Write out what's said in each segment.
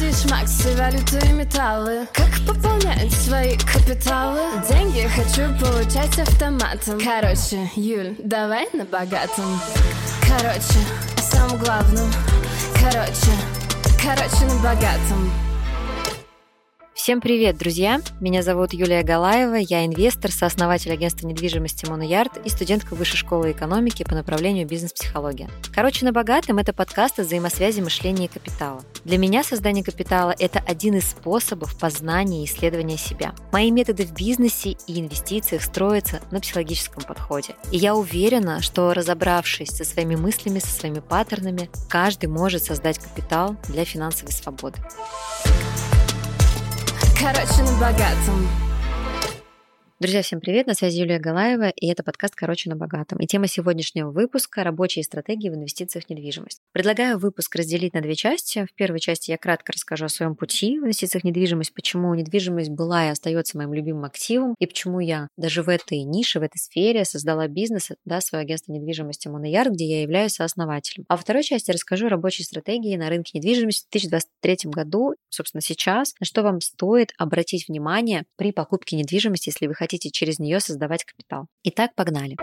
Акции, шмаксы, валюты и металлы. Как пополнять свои капиталы? Деньги хочу получать автоматом. Короче, Юль, давай на богатом. Короче, о самом главном Короче, короче, на богатом Всем привет, друзья! Меня зовут Юлия Галаева, я инвестор, сооснователь агентства недвижимости Моноярд и студентка Высшей школы экономики по направлению бизнес-психология. Короче, на богатом – это подкаст о взаимосвязи мышления и капитала. Для меня создание капитала – это один из способов познания и исследования себя. Мои методы в бизнесе и инвестициях строятся на психологическом подходе. И я уверена, что разобравшись со своими мыслями, со своими паттернами, каждый может создать капитал для финансовой свободы. Короче, на богатом Друзья, всем привет, на связи Юлия Галаева, и это подкаст «Короче на богатом». И тема сегодняшнего выпуска – рабочие стратегии в инвестициях в недвижимость. Предлагаю выпуск разделить на две части. В первой части я кратко расскажу о своем пути в инвестициях в недвижимость, почему недвижимость была и остается моим любимым активом, и почему я даже в этой нише, в этой сфере создала бизнес, да, свое агентство недвижимости Монояр, где я являюсь сооснователем. А во второй части расскажу о рабочей стратегии на рынке недвижимости в 2023 году, собственно, сейчас, на что вам стоит обратить внимание при покупке недвижимости, если вы хотите хотите через нее создавать капитал. Итак, погнали.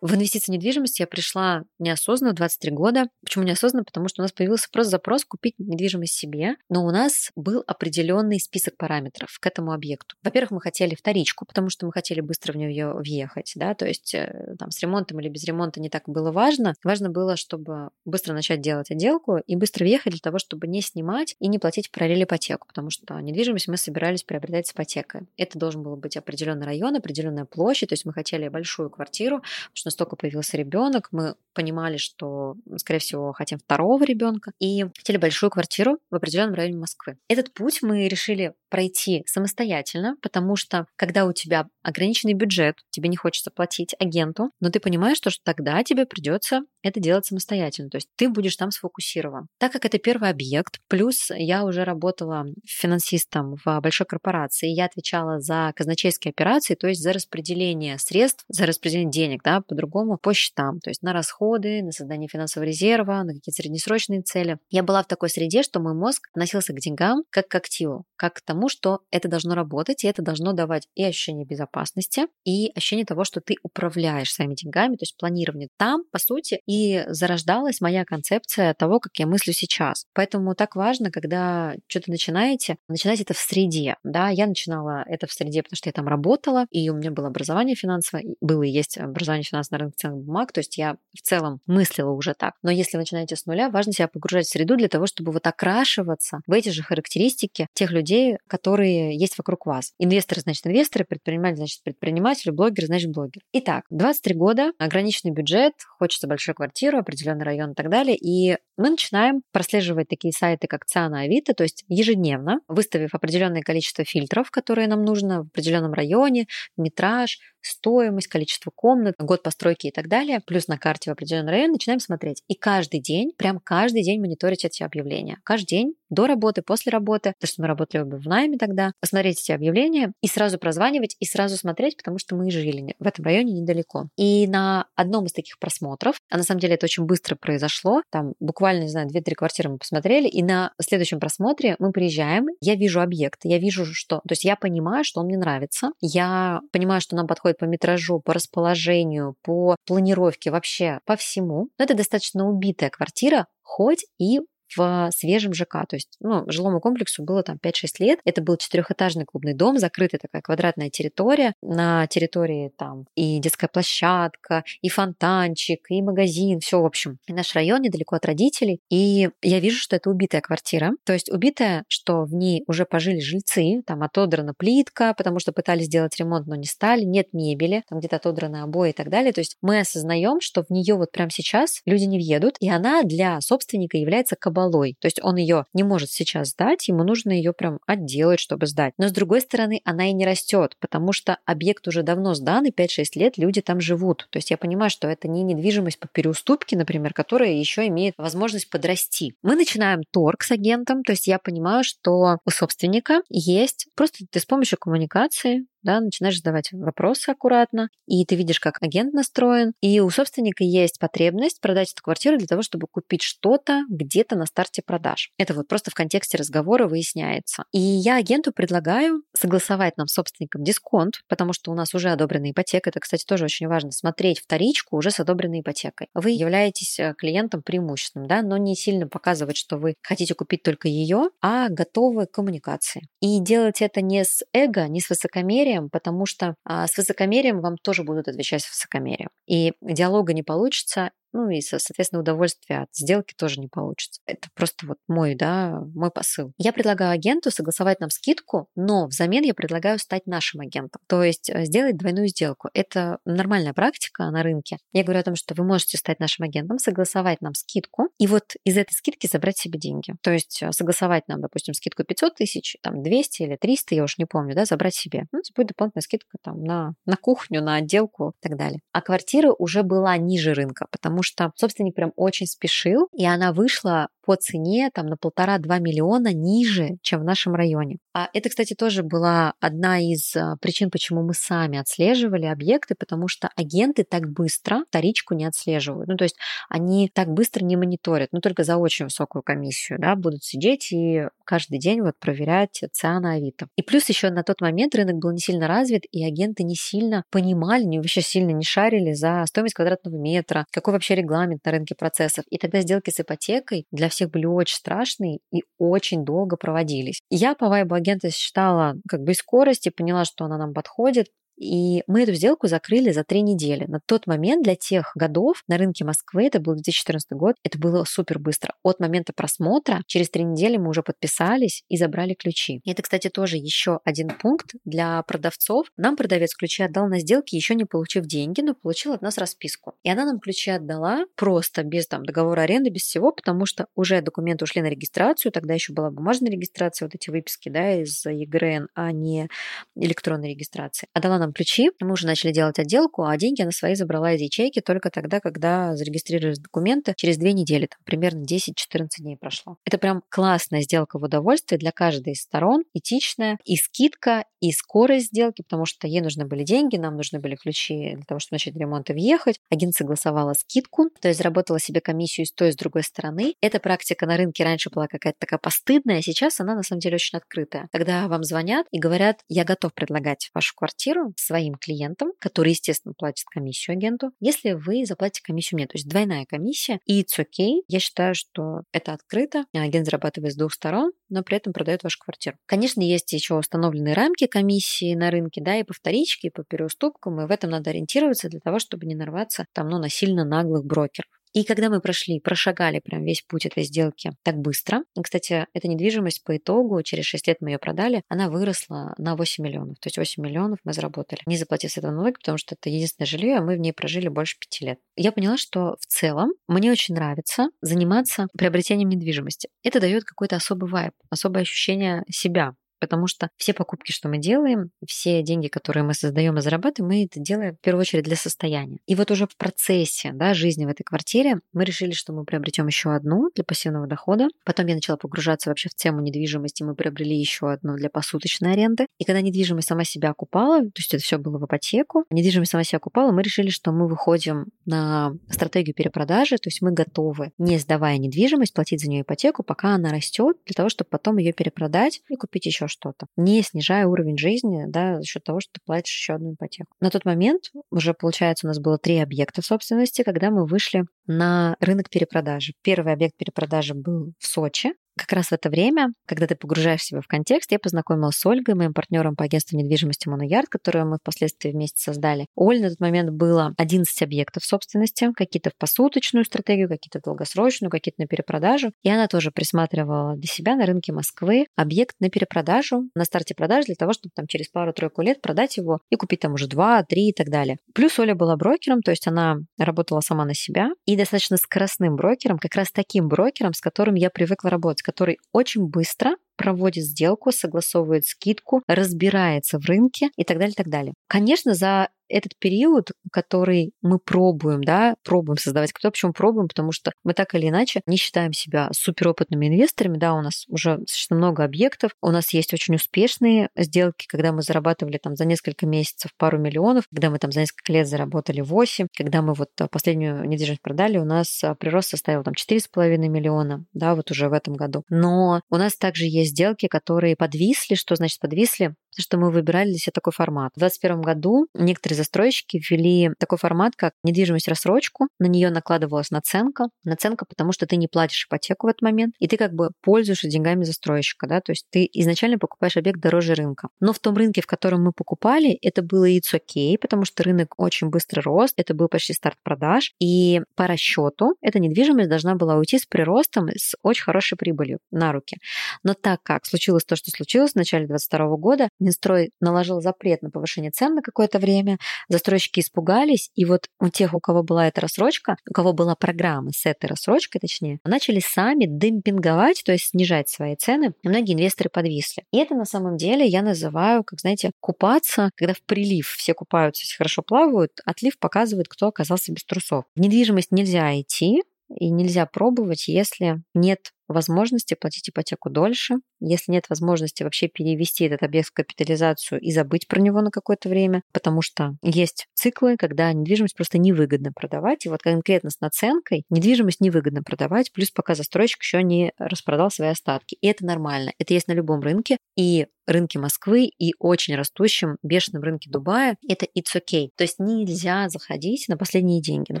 В инвестиции в недвижимость я пришла неосознанно, 23 года. Почему неосознанно? Потому что у нас появился просто запрос купить недвижимость себе, но у нас был определенный список параметров к этому объекту. Во-первых, мы хотели вторичку, потому что мы хотели быстро в нее въехать, да, то есть э, там с ремонтом или без ремонта не так было важно. Важно было, чтобы быстро начать делать отделку и быстро въехать для того, чтобы не снимать и не платить параллель ипотеку, потому что недвижимость мы собирались приобретать с ипотекой. Это должен был быть определенный район, определенная площадь, то есть мы хотели большую квартиру, потому что нас только появился ребенок, мы понимали, что, скорее всего, хотим второго ребенка и хотели большую квартиру в определенном районе Москвы. Этот путь мы решили пройти самостоятельно, потому что когда у тебя ограниченный бюджет, тебе не хочется платить агенту, но ты понимаешь, что тогда тебе придется это делать самостоятельно, то есть ты будешь там сфокусирован. Так как это первый объект, плюс я уже работала финансистом в большой корпорации, я отвечала за казначейские операции, то есть за распределение средств, за распределение денег, да, по-другому, по счетам, то есть на расходы, на создание финансового резерва, на какие-то среднесрочные цели. Я была в такой среде, что мой мозг относился к деньгам как к активу, как к тому, что это должно работать, и это должно давать и ощущение безопасности, и ощущение того, что ты управляешь своими деньгами, то есть планирование. Там, по сути, и зарождалась моя концепция того, как я мыслю сейчас. Поэтому так важно, когда что-то начинаете, начинать это в среде. Да, я начинала это в среде, потому что я там работала, и у меня было образование финансовое, было и есть образование финансового на рынке ценных бумаг, то есть я в целом мыслила уже так. Но если вы начинаете с нуля, важно себя погружать в среду для того, чтобы вот окрашиваться в эти же характеристики тех людей, которые есть вокруг вас. Инвесторы, значит, инвесторы, предприниматель, значит, предприниматель, блогер, значит, блогер. Итак, 23 года, ограниченный бюджет, хочется большой квартиру, определенный район и так далее. И мы начинаем прослеживать такие сайты, как Циана Авито, то есть ежедневно, выставив определенное количество фильтров, которые нам нужно в определенном районе, метраж, стоимость, количество комнат, год постройки и так далее, плюс на карте в определенный район, начинаем смотреть. И каждый день, прям каждый день мониторить эти объявления. Каждый день, до работы, после работы, потому что мы работали в найме тогда, посмотреть эти объявления и сразу прозванивать, и сразу смотреть, потому что мы жили в этом районе недалеко. И на одном из таких просмотров, а на самом деле это очень быстро произошло, там буквально, не знаю, 2-3 квартиры мы посмотрели, и на следующем просмотре мы приезжаем, я вижу объект, я вижу, что... То есть я понимаю, что он мне нравится, я понимаю, что нам подходит подходит по метражу, по расположению, по планировке, вообще по всему. Но это достаточно убитая квартира, хоть и в свежем ЖК. То есть, ну, жилому комплексу было там 5-6 лет. Это был четырехэтажный клубный дом, закрытая такая квадратная территория. На территории там и детская площадка, и фонтанчик, и магазин, все в общем. И наш район недалеко от родителей. И я вижу, что это убитая квартира. То есть убитая, что в ней уже пожили жильцы, там отодрана плитка, потому что пытались сделать ремонт, но не стали, нет мебели, там где-то отодраны обои и так далее. То есть мы осознаем, что в нее вот прямо сейчас люди не въедут, и она для собственника является кабалой кабалой. То есть он ее не может сейчас сдать, ему нужно ее прям отделать, чтобы сдать. Но с другой стороны, она и не растет, потому что объект уже давно сдан, и 5-6 лет люди там живут. То есть я понимаю, что это не недвижимость по переуступке, например, которая еще имеет возможность подрасти. Мы начинаем торг с агентом, то есть я понимаю, что у собственника есть просто ты с помощью коммуникации да, начинаешь задавать вопросы аккуратно, и ты видишь, как агент настроен, и у собственника есть потребность продать эту квартиру для того, чтобы купить что-то где-то на старте продаж. Это вот просто в контексте разговора выясняется. И я агенту предлагаю согласовать нам с собственником дисконт, потому что у нас уже одобрена ипотека. Это, кстати, тоже очень важно, смотреть вторичку уже с одобренной ипотекой. Вы являетесь э, клиентом преимущественным, да, но не сильно показывать, что вы хотите купить только ее, а готовы к коммуникации. И делать это не с эго, не с высокомерием, потому что а, с высокомерием вам тоже будут отвечать с высокомерием. И диалога не получится, ну и, соответственно, удовольствие от сделки тоже не получится. Это просто вот мой, да, мой посыл. Я предлагаю агенту согласовать нам скидку, но взамен я предлагаю стать нашим агентом. То есть э, сделать двойную сделку. Это нормальная практика на рынке. Я говорю о том, что вы можете стать нашим агентом, согласовать нам скидку, и вот из этой скидки забрать себе деньги. То есть э, согласовать нам, допустим, скидку 500 тысяч, там 200 или 300, я уж не помню, да, забрать себе. Ну, будет дополнительная скидка там на, на кухню, на отделку и так далее. А квартира уже была ниже рынка, потому потому что собственник прям очень спешил, и она вышла по цене там на полтора-два миллиона ниже, чем в нашем районе. А это, кстати, тоже была одна из а, причин, почему мы сами отслеживали объекты, потому что агенты так быстро вторичку не отслеживают. Ну, то есть они так быстро не мониторят, ну, только за очень высокую комиссию, да, будут сидеть и каждый день вот проверять цены Авито. И плюс еще на тот момент рынок был не сильно развит, и агенты не сильно понимали, не вообще сильно не шарили за стоимость квадратного метра, какой вообще регламент на рынке процессов. И тогда сделки с ипотекой для всех были очень страшные и очень долго проводились. Я по вайбу агента считала как бы скорость и поняла, что она нам подходит, и мы эту сделку закрыли за три недели. На тот момент для тех годов на рынке Москвы, это был 2014 год, это было супер быстро. От момента просмотра через три недели мы уже подписались и забрали ключи. И это, кстати, тоже еще один пункт для продавцов. Нам продавец ключи отдал на сделке, еще не получив деньги, но получил от нас расписку. И она нам ключи отдала просто без там договора аренды, без всего, потому что уже документы ушли на регистрацию, тогда еще была бумажная регистрация, вот эти выписки, да, из ЕГРН, а не электронной регистрации. Отдала нам ключи, мы уже начали делать отделку, а деньги она свои забрала из ячейки только тогда, когда зарегистрировались документы. Через две недели, там, примерно 10-14 дней прошло. Это прям классная сделка в удовольствие для каждой из сторон, этичная, и скидка, и скорость сделки, потому что ей нужны были деньги, нам нужны были ключи для того, чтобы начать ремонт и въехать. Агент согласовала скидку, то есть заработала себе комиссию с той и с другой стороны. Эта практика на рынке раньше была какая-то такая постыдная, а сейчас она на самом деле очень открытая. Когда вам звонят и говорят, я готов предлагать вашу квартиру своим клиентам, которые, естественно, платят комиссию агенту, если вы заплатите комиссию мне, то есть двойная комиссия, и it's okay. Я считаю, что это открыто, агент зарабатывает с двух сторон, но при этом продает вашу квартиру. Конечно, есть еще установленные рамки комиссии на рынке, да, и по вторичке, и по переуступкам, и в этом надо ориентироваться для того, чтобы не нарваться там, ну, на сильно наглых брокеров. И когда мы прошли, прошагали прям весь путь этой сделки так быстро, и, кстати, эта недвижимость по итогу, через 6 лет мы ее продали, она выросла на 8 миллионов. То есть 8 миллионов мы заработали, не заплатив с этого налоги, потому что это единственное жилье, а мы в ней прожили больше 5 лет. Я поняла, что в целом мне очень нравится заниматься приобретением недвижимости. Это дает какой-то особый вайб, особое ощущение себя потому что все покупки, что мы делаем, все деньги, которые мы создаем и зарабатываем, мы это делаем в первую очередь для состояния. И вот уже в процессе да, жизни в этой квартире мы решили, что мы приобретем еще одну для пассивного дохода. Потом я начала погружаться вообще в тему недвижимости, мы приобрели еще одну для посуточной аренды. И когда недвижимость сама себя окупала, то есть это все было в ипотеку, недвижимость сама себя окупала, мы решили, что мы выходим на стратегию перепродажи, то есть мы готовы, не сдавая недвижимость, платить за нее ипотеку, пока она растет, для того, чтобы потом ее перепродать и купить еще что-то, не снижая уровень жизни да, за счет того, что ты платишь еще одну ипотеку. На тот момент уже, получается, у нас было три объекта собственности, когда мы вышли на рынок перепродажи. Первый объект перепродажи был в Сочи, как раз в это время, когда ты погружаешь себя в контекст, я познакомилась с Ольгой, моим партнером по агентству недвижимости Моноярд, которую мы впоследствии вместе создали. У Оли на тот момент было 11 объектов собственности, какие-то в посуточную стратегию, какие-то в долгосрочную, какие-то на перепродажу. И она тоже присматривала для себя на рынке Москвы объект на перепродажу, на старте продаж для того, чтобы там через пару-тройку лет продать его и купить там уже два, три и так далее. Плюс Оля была брокером, то есть она работала сама на себя и достаточно скоростным брокером, как раз таким брокером, с которым я привыкла работать который очень быстро проводит сделку, согласовывает скидку, разбирается в рынке и так далее, и так далее. Конечно, за этот период, который мы пробуем, да, пробуем создавать капитал. Почему пробуем? Потому что мы так или иначе не считаем себя суперопытными инвесторами, да, у нас уже достаточно много объектов, у нас есть очень успешные сделки, когда мы зарабатывали там за несколько месяцев пару миллионов, когда мы там за несколько лет заработали 8, когда мы вот последнюю недвижимость продали, у нас а, прирост составил там 4,5 миллиона, да, вот уже в этом году. Но у нас также есть сделки, которые подвисли. Что значит подвисли? Что мы выбирали для себя такой формат. В 2021 году некоторые застройщики ввели такой формат, как недвижимость рассрочку. На нее накладывалась наценка. Наценка, потому что ты не платишь ипотеку в этот момент, и ты как бы пользуешься деньгами застройщика. Да? То есть ты изначально покупаешь объект дороже рынка. Но в том рынке, в котором мы покупали, это было и окей, потому что рынок очень быстро рос, это был почти старт продаж. И по расчету эта недвижимость должна была уйти с приростом, с очень хорошей прибылью на руки. Но так как случилось то, что случилось в начале 2022 года, Минстрой наложил запрет на повышение цен на какое-то время, застройщики испугались, и вот у тех, у кого была эта рассрочка, у кого была программа с этой рассрочкой, точнее, начали сами демпинговать, то есть снижать свои цены, и многие инвесторы подвисли. И это на самом деле я называю, как знаете, купаться, когда в прилив все купаются, все хорошо плавают, отлив показывает, кто оказался без трусов. В недвижимость нельзя идти, и нельзя пробовать, если нет возможности платить ипотеку дольше, если нет возможности вообще перевести этот объект в капитализацию и забыть про него на какое-то время, потому что есть циклы, когда недвижимость просто невыгодно продавать, и вот конкретно с наценкой недвижимость невыгодно продавать, плюс пока застройщик еще не распродал свои остатки. И это нормально, это есть на любом рынке, и рынке Москвы и очень растущем бешеном рынке Дубая, это it's okay. То есть нельзя заходить на последние деньги. На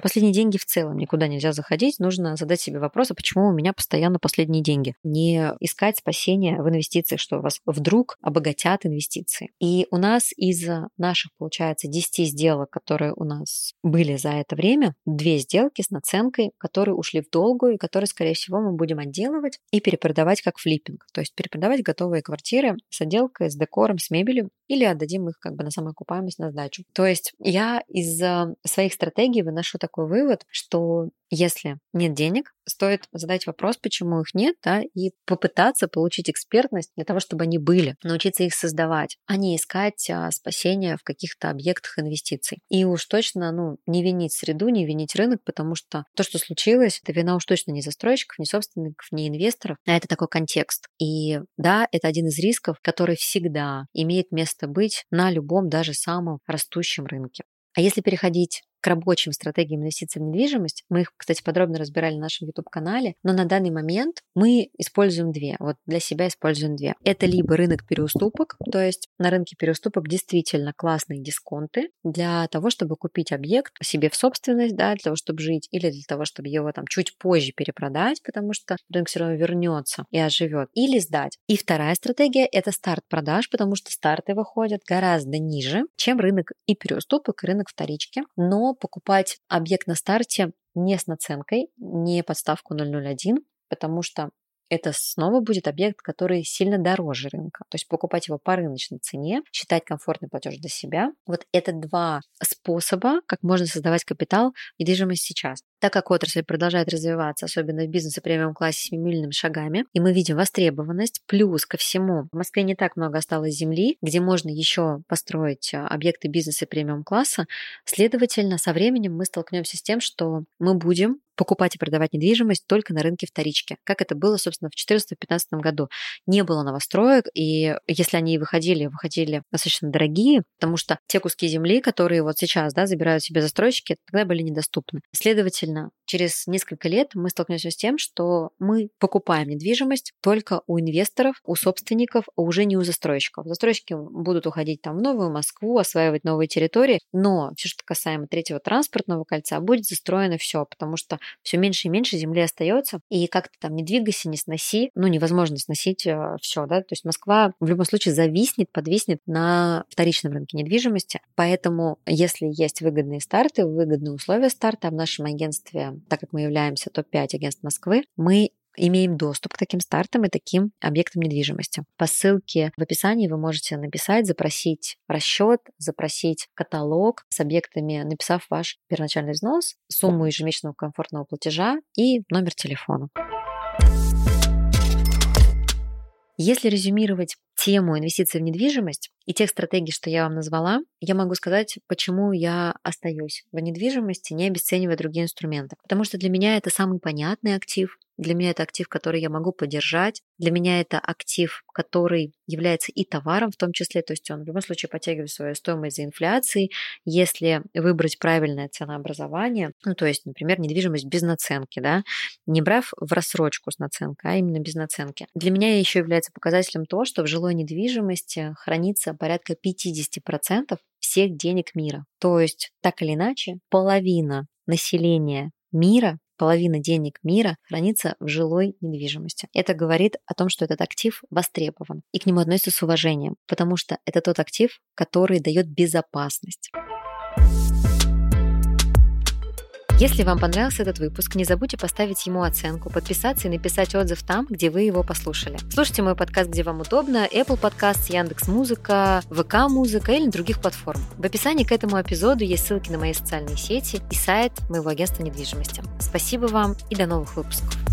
последние деньги в целом никуда нельзя заходить. Нужно задать себе вопрос, а почему у меня постоянно последние деньги? Не искать спасения в инвестициях, что вас вдруг обогатят инвестиции. И у нас из наших, получается, 10 сделок, которые у нас были за это время, две сделки с наценкой, которые ушли в долгую и которые, скорее всего, мы будем отделывать и перепродавать как флиппинг. То есть перепродавать готовые квартиры с отделкой, с декором, с мебелью, или отдадим их как бы на самоокупаемость на сдачу. То есть я из своих стратегий выношу такой вывод, что если нет денег, стоит задать вопрос, почему их нет, да, и попытаться получить экспертность для того, чтобы они были, научиться их создавать, а не искать а, спасения в каких-то объектах инвестиций. И уж точно, ну, не винить среду, не винить рынок, потому что то, что случилось, это вина уж точно не застройщиков, не собственников, не инвесторов, а это такой контекст. И да, это один из рисков, который всегда имеет место быть на любом, даже самом растущем рынке. А если переходить к рабочим стратегиям инвестиций в недвижимость. Мы их, кстати, подробно разбирали на нашем YouTube-канале, но на данный момент мы используем две. Вот для себя используем две. Это либо рынок переуступок, то есть на рынке переуступок действительно классные дисконты для того, чтобы купить объект себе в собственность, да, для того, чтобы жить, или для того, чтобы его там чуть позже перепродать, потому что рынок все равно вернется и оживет, или сдать. И вторая стратегия – это старт продаж, потому что старты выходят гораздо ниже, чем рынок и переуступок, и рынок вторички, но покупать объект на старте не с наценкой, не подставку 001, потому что это снова будет объект, который сильно дороже рынка. То есть покупать его по рыночной цене, считать комфортный платеж для себя. Вот это два способа, как можно создавать капитал недвижимость сейчас. Так как отрасль продолжает развиваться, особенно в бизнесе премиум-классе семимильными шагами, и мы видим востребованность, плюс ко всему, в Москве не так много осталось земли, где можно еще построить а, объекты бизнеса премиум-класса, следовательно, со временем мы столкнемся с тем, что мы будем покупать и продавать недвижимость только на рынке вторички, как это было, собственно, в 2014-2015 году. Не было новостроек, и если они выходили, выходили достаточно дорогие, потому что те куски земли, которые вот сейчас да, забирают себе застройщики, тогда были недоступны. Следовательно, через несколько лет мы столкнемся с тем, что мы покупаем недвижимость только у инвесторов, у собственников, а уже не у застройщиков. Застройщики будут уходить там в Новую Москву, осваивать новые территории, но все, что касаемо третьего транспортного кольца, будет застроено все, потому что все меньше и меньше земли остается, и как-то там не двигайся, не сноси, ну, невозможно сносить э, все, да, то есть Москва в любом случае зависнет, подвиснет на вторичном рынке недвижимости, поэтому если есть выгодные старты, выгодные условия старта, а в нашем агентстве, так как мы являемся топ-5 агентств Москвы, мы имеем доступ к таким стартам и таким объектам недвижимости. По ссылке в описании вы можете написать, запросить расчет, запросить каталог с объектами, написав ваш первоначальный взнос, сумму ежемесячного комфортного платежа и номер телефона. Если резюмировать тему инвестиций в недвижимость и тех стратегий, что я вам назвала, я могу сказать, почему я остаюсь в недвижимости, не обесценивая другие инструменты. Потому что для меня это самый понятный актив, для меня это актив, который я могу поддержать. Для меня это актив, который является и товаром в том числе. То есть он в любом случае подтягивает свою стоимость за инфляцией. Если выбрать правильное ценообразование, ну то есть, например, недвижимость без наценки, да, не брав в рассрочку с наценкой, а именно без наценки. Для меня еще является показателем то, что в жилой недвижимости хранится порядка 50% всех денег мира. То есть, так или иначе, половина населения мира половина денег мира хранится в жилой недвижимости. Это говорит о том, что этот актив востребован и к нему относятся с уважением, потому что это тот актив, который дает безопасность. Если вам понравился этот выпуск, не забудьте поставить ему оценку, подписаться и написать отзыв там, где вы его послушали. Слушайте мой подкаст, где вам удобно, Apple Podcast, Яндекс Музыка, ВК Музыка или других платформ. В описании к этому эпизоду есть ссылки на мои социальные сети и сайт моего агентства недвижимости. Спасибо вам и до новых выпусков.